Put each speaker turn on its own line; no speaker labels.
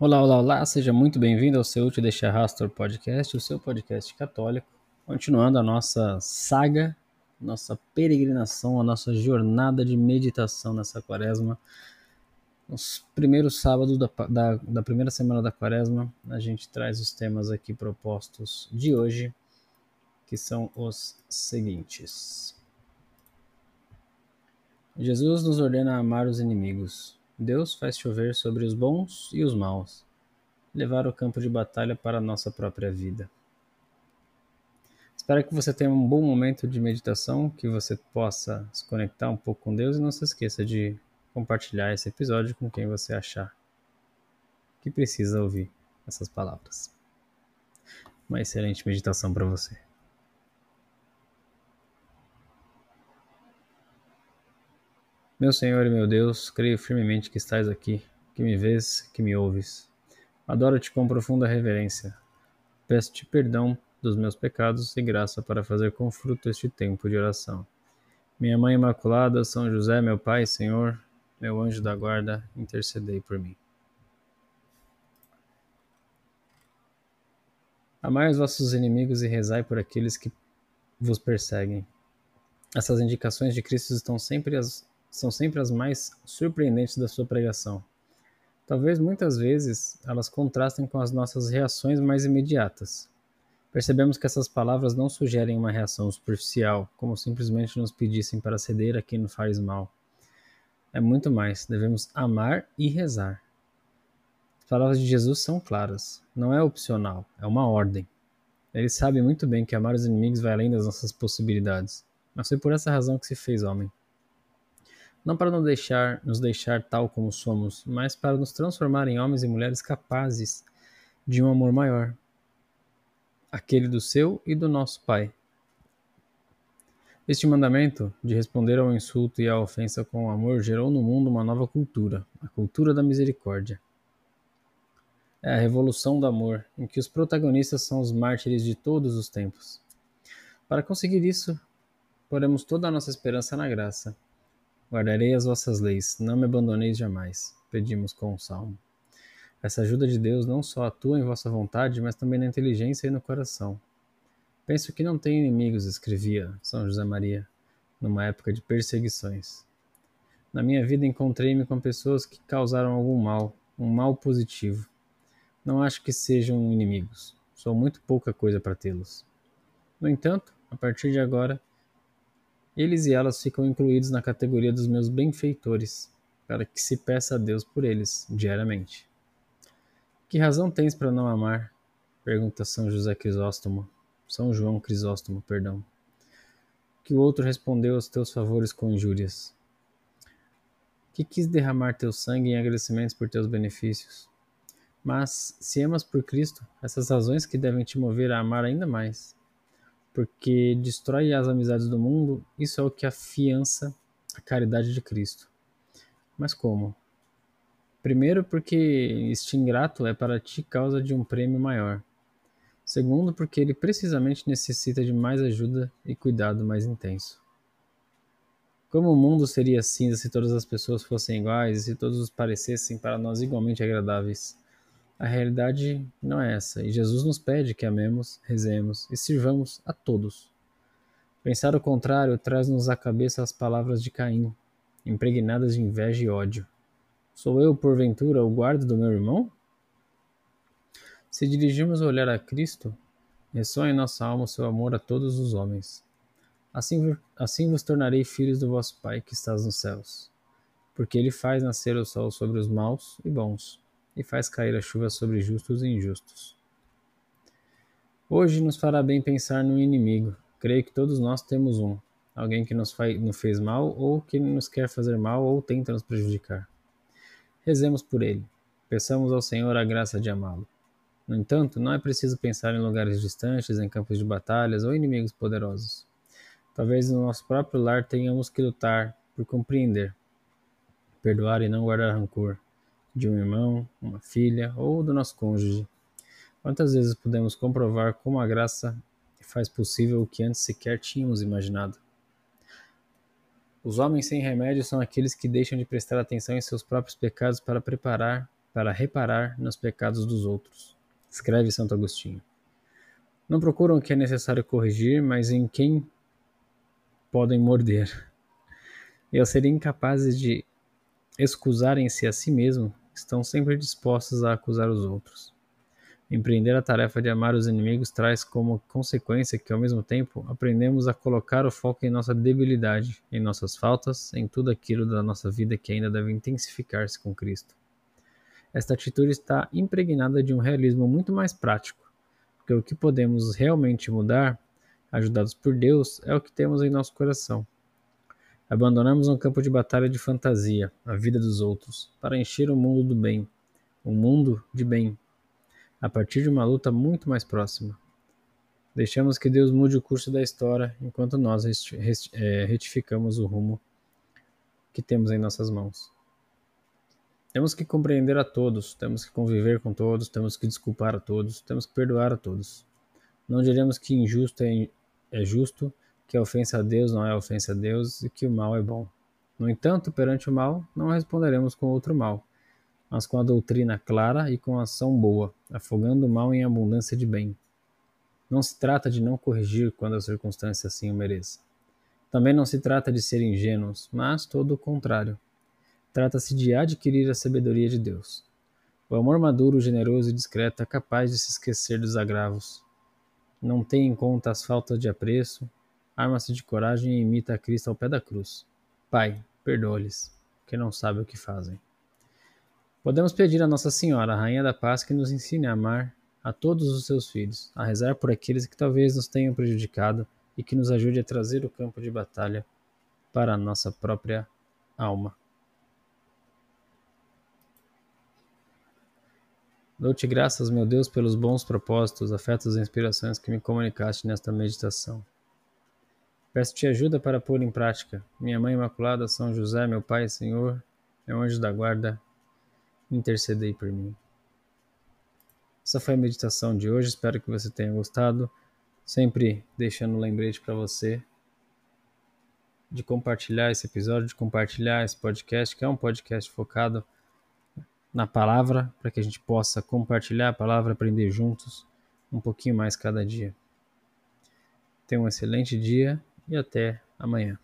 Olá, olá, olá, seja muito bem-vindo ao seu Te Deixa Rastor Podcast, o seu podcast católico. Continuando a nossa saga, nossa peregrinação, a nossa jornada de meditação nessa quaresma. Nos primeiros sábados da, da, da primeira semana da quaresma, a gente traz os temas aqui propostos de hoje, que são os seguintes. Jesus nos ordena amar os inimigos. Deus faz chover sobre os bons e os maus, levar o campo de batalha para a nossa própria vida. Espero que você tenha um bom momento de meditação, que você possa se conectar um pouco com Deus e não se esqueça de compartilhar esse episódio com quem você achar que precisa ouvir essas palavras. Uma excelente meditação para você. Meu Senhor e meu Deus, creio firmemente que estás aqui, que me vês, que me ouves. Adoro-te com profunda reverência. Peço-te perdão dos meus pecados e graça para fazer com fruto este tempo de oração. Minha Mãe Imaculada, São José, meu Pai, Senhor, meu anjo da guarda, intercedei por mim. Amai os vossos inimigos e rezai por aqueles que vos perseguem. Essas indicações de Cristo estão sempre as são sempre as mais surpreendentes da sua pregação. Talvez muitas vezes elas contrastem com as nossas reações mais imediatas. Percebemos que essas palavras não sugerem uma reação superficial, como simplesmente nos pedissem para ceder a quem nos faz mal. É muito mais, devemos amar e rezar. As palavras de Jesus são claras, não é opcional, é uma ordem. Ele sabe muito bem que amar os inimigos vai além das nossas possibilidades, mas foi por essa razão que se fez homem não para nos deixar, nos deixar tal como somos, mas para nos transformar em homens e mulheres capazes de um amor maior, aquele do seu e do nosso Pai. Este mandamento de responder ao insulto e à ofensa com amor gerou no mundo uma nova cultura, a cultura da misericórdia. É a revolução do amor, em que os protagonistas são os mártires de todos os tempos. Para conseguir isso, poremos toda a nossa esperança na graça Guardarei as vossas leis, não me abandoneis jamais, pedimos com o salmo. Essa ajuda de Deus não só atua em vossa vontade, mas também na inteligência e no coração. Penso que não tenho inimigos, escrevia São José Maria, numa época de perseguições. Na minha vida encontrei-me com pessoas que causaram algum mal, um mal positivo. Não acho que sejam inimigos. Sou muito pouca coisa para tê-los. No entanto, a partir de agora, eles e elas ficam incluídos na categoria dos meus benfeitores, para que se peça a Deus por eles diariamente. Que razão tens para não amar? pergunta São José Crisóstomo, São João Crisóstomo, perdão. Que o outro respondeu aos teus favores com injúrias. Que quis derramar teu sangue em agradecimentos por teus benefícios. Mas, se amas por Cristo, essas razões que devem te mover a amar ainda mais porque destrói as amizades do mundo, isso é o que afiança a caridade de Cristo. Mas como? Primeiro, porque este ingrato é para ti causa de um prêmio maior. Segundo, porque ele precisamente necessita de mais ajuda e cuidado mais intenso. Como o mundo seria cinza se todas as pessoas fossem iguais e se todos parecessem para nós igualmente agradáveis? A realidade não é essa, e Jesus nos pede que amemos, rezemos e sirvamos a todos. Pensar o contrário traz-nos à cabeça as palavras de Caim, impregnadas de inveja e ódio. Sou eu, porventura, o guarda do meu irmão? Se dirigirmos o olhar a Cristo, ressoa em nossa alma o seu amor a todos os homens. Assim, assim vos tornarei filhos do vosso Pai que estás nos céus, porque ele faz nascer o sol sobre os maus e bons e faz cair a chuva sobre justos e injustos. Hoje nos fará bem pensar no inimigo. Creio que todos nós temos um, alguém que nos, nos fez mal ou que nos quer fazer mal ou tenta nos prejudicar. Rezemos por ele. Peçamos ao Senhor a graça de amá-lo. No entanto, não é preciso pensar em lugares distantes, em campos de batalhas ou inimigos poderosos. Talvez no nosso próprio lar tenhamos que lutar por compreender, perdoar e não guardar rancor, de um irmão, uma filha ou do nosso cônjuge. Quantas vezes podemos comprovar como a graça faz possível o que antes sequer tínhamos imaginado? Os homens sem remédio são aqueles que deixam de prestar atenção em seus próprios pecados para preparar para reparar nos pecados dos outros. Escreve Santo Agostinho. Não procuram o que é necessário corrigir, mas em quem podem morder. E ao serem incapazes de excusarem-se a si mesmos, estão sempre dispostos a acusar os outros. Empreender a tarefa de amar os inimigos traz como consequência que, ao mesmo tempo, aprendemos a colocar o foco em nossa debilidade, em nossas faltas, em tudo aquilo da nossa vida que ainda deve intensificar-se com Cristo. Esta atitude está impregnada de um realismo muito mais prático, porque o que podemos realmente mudar, ajudados por Deus, é o que temos em nosso coração. Abandonamos um campo de batalha de fantasia, a vida dos outros, para encher o mundo do bem, um mundo de bem, a partir de uma luta muito mais próxima. Deixamos que Deus mude o curso da história enquanto nós é, retificamos o rumo que temos em nossas mãos. Temos que compreender a todos, temos que conviver com todos, temos que desculpar a todos, temos que perdoar a todos. Não diremos que injusto é, é justo, que a ofensa a Deus não é ofensa a Deus e que o mal é bom. No entanto, perante o mal, não responderemos com outro mal, mas com a doutrina clara e com a ação boa, afogando o mal em abundância de bem. Não se trata de não corrigir quando a circunstância assim o mereça. Também não se trata de ser ingênuos, mas todo o contrário. Trata-se de adquirir a sabedoria de Deus. O amor maduro, generoso e discreto é capaz de se esquecer dos agravos. Não tem em conta as faltas de apreço, arma-se de coragem e imita a Cristo ao pé da cruz. Pai, perdoa-lhes, que não sabem o que fazem. Podemos pedir a Nossa Senhora, a Rainha da Paz, que nos ensine a amar a todos os seus filhos, a rezar por aqueles que talvez nos tenham prejudicado e que nos ajude a trazer o campo de batalha para a nossa própria alma. Dou-te graças, meu Deus, pelos bons propósitos, afetos e inspirações que me comunicaste nesta meditação. Peço-te ajuda para pôr em prática. Minha Mãe Imaculada, São José, meu Pai Senhor, meu anjo da guarda, intercedei por mim. Essa foi a meditação de hoje, espero que você tenha gostado. Sempre deixando um lembrete para você de compartilhar esse episódio, de compartilhar esse podcast, que é um podcast focado na palavra, para que a gente possa compartilhar a palavra, aprender juntos um pouquinho mais cada dia. Tenha um excelente dia e até amanhã.